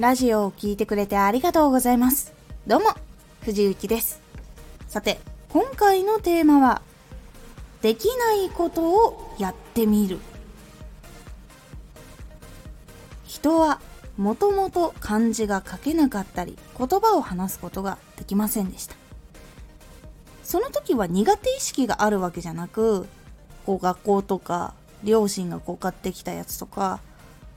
ラジオを聴いてくれてありがとうございます。どうも、藤幸です。さて、今回のテーマは、できないことをやってみる。人はもともと漢字が書けなかったり、言葉を話すことができませんでした。その時は苦手意識があるわけじゃなく、こう学校とか両親がこう買ってきたやつとか、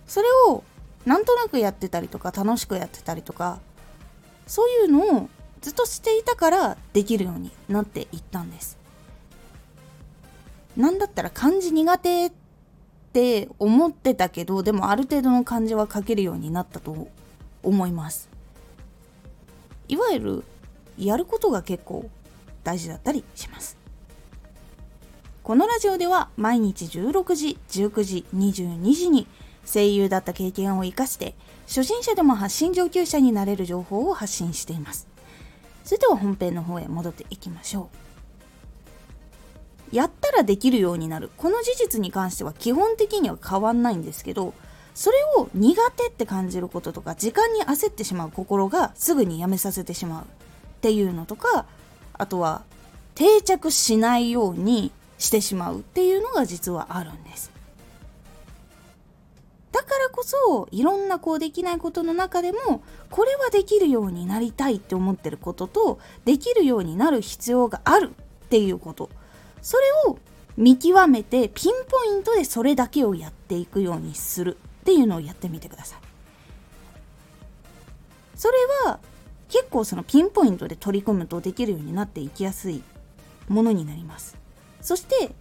それをなんとなくやってたりとか楽しくやってたりとかそういうのをずっとしていたからできるようになっていったんです。なんだったら漢字苦手って思ってたけどでもある程度の漢字は書けるようになったと思います。いわゆるやることが結構大事だったりします。このラジオでは毎日16時19時22時に声優だった経験を生かして初心者でも発信上級者になれる情報を発信しています。それでは本編の方へ戻っていきましょう。やったらできるようになる。この事実に関しては基本的には変わんないんですけどそれを苦手って感じることとか時間に焦ってしまう心がすぐにやめさせてしまう。っていうのとかあとは定着しないようにしてしまうっていうのが実はあるんです。こそいろんなこうできないことの中でもこれはできるようになりたいって思ってることとできるようになる必要があるっていうこと。それを見極めてピンポイントでそれだけをやっていくようにするっていうのをやってみてください。それは結構そのピンポイントで取り組むとできるようになっていきやすいものになります。そして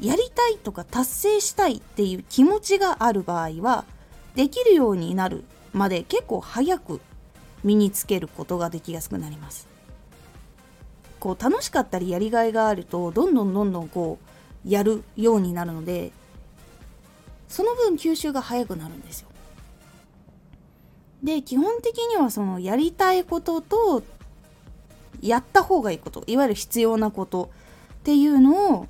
やりたいとか達成したいっていう気持ちがある場合はできるようになるまで結構早く身につけることができやすくなります。こう楽しかったりやりがいがあるとどんどんどんどんこうやるようになるのでその分吸収が早くなるんですよ。で基本的にはそのやりたいこととやった方がいいこといわゆる必要なことっていうのを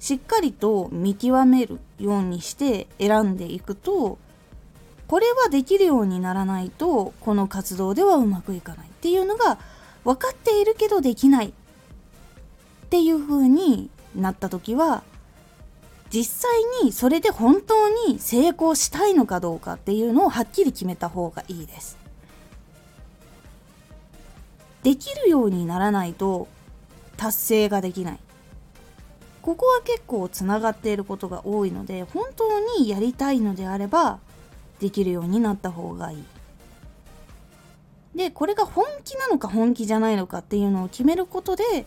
しっかりと見極めるようにして選んでいくとこれはできるようにならないとこの活動ではうまくいかないっていうのが分かっているけどできないっていう風になった時は実際にそれで本当に成功したいのかどうかっていうのをはっきり決めた方がいいです。できるようにならないと達成ができない。ここは結構つながっていることが多いので本当にやりたいのであればできるようになった方がいい。でこれが本気なのか本気じゃないのかっていうのを決めることで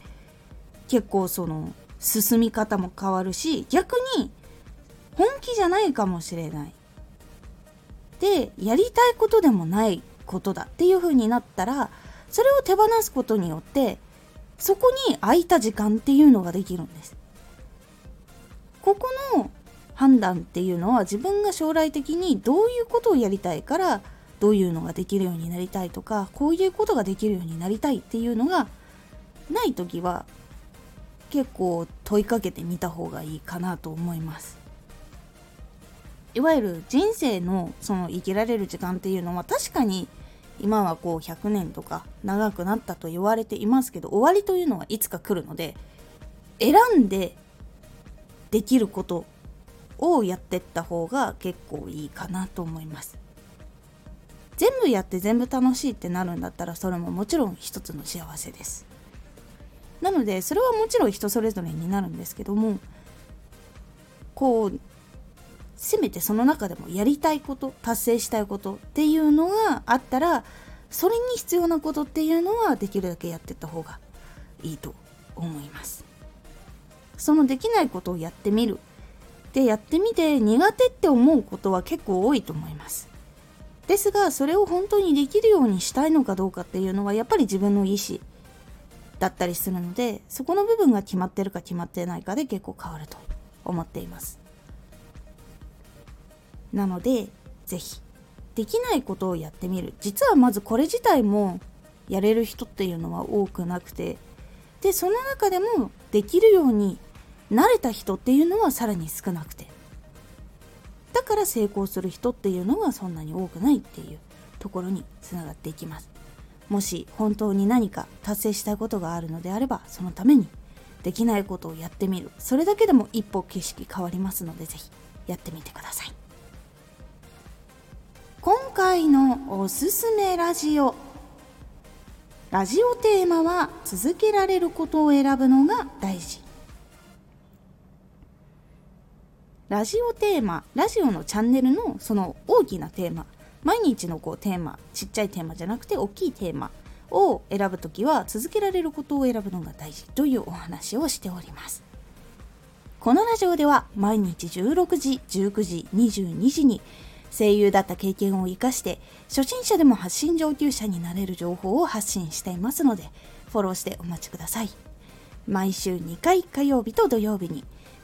結構その進み方も変わるし逆に本気じゃないかもしれない。でやりたいことでもないことだっていう風になったらそれを手放すことによってそこに空いた時間っていうのができるんです。ここの判断っていうのは自分が将来的にどういうことをやりたいからどういうのができるようになりたいとかこういうことができるようになりたいっていうのがない時は結構問いかけてみた方がいいかなと思います。いわゆる人生のその生きられる時間っていうのは確かに今はこう100年とか長くなったと言われていますけど終わりというのはいつか来るので選んでできることをやってった方が結構いいかなと思います。全部やって全部楽しいってなるんだったらそれももちろん一つの幸せです。なのでそれはもちろん人それぞれになるんですけどもこうせめてその中でもやりたいこと達成したいことっていうのがあったらそれに必要なことっていうのはできるだけやってった方がいいと思います。そのできないことをやってみる。でやってみて苦手って思うことは結構多いと思います。ですがそれを本当にできるようにしたいのかどうかっていうのはやっぱり自分の意思だったりするのでそこの部分が決まってるか決まってないかで結構変わると思っています。なので是非できないことをやってみる。実はまずこれ自体もやれる人っていうのは多くなくてでその中でもできるように慣れた人っていうのはさらに少なくて。だから成功する人っていうのがそんなに多くないっていうところにつながっていきます。もし本当に何か達成したいことがあるのであればそのためにできないことをやってみる。それだけでも一歩景色変わりますのでぜひやってみてください。今回のおすすめラジオ。ラジオテーマは続けられることを選ぶのが大事。ラジオテーマラジオのチャンネルのその大きなテーマ毎日のこうテーマちっちゃいテーマじゃなくて大きいテーマを選ぶときは続けられることを選ぶのが大事というお話をしております。このラジオでは毎日16時19時22時に声優だった経験を生かして初心者でも発信上級者になれる情報を発信していますのでフォローしてお待ちください。毎週2回火曜日と土曜日に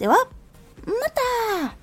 では、また。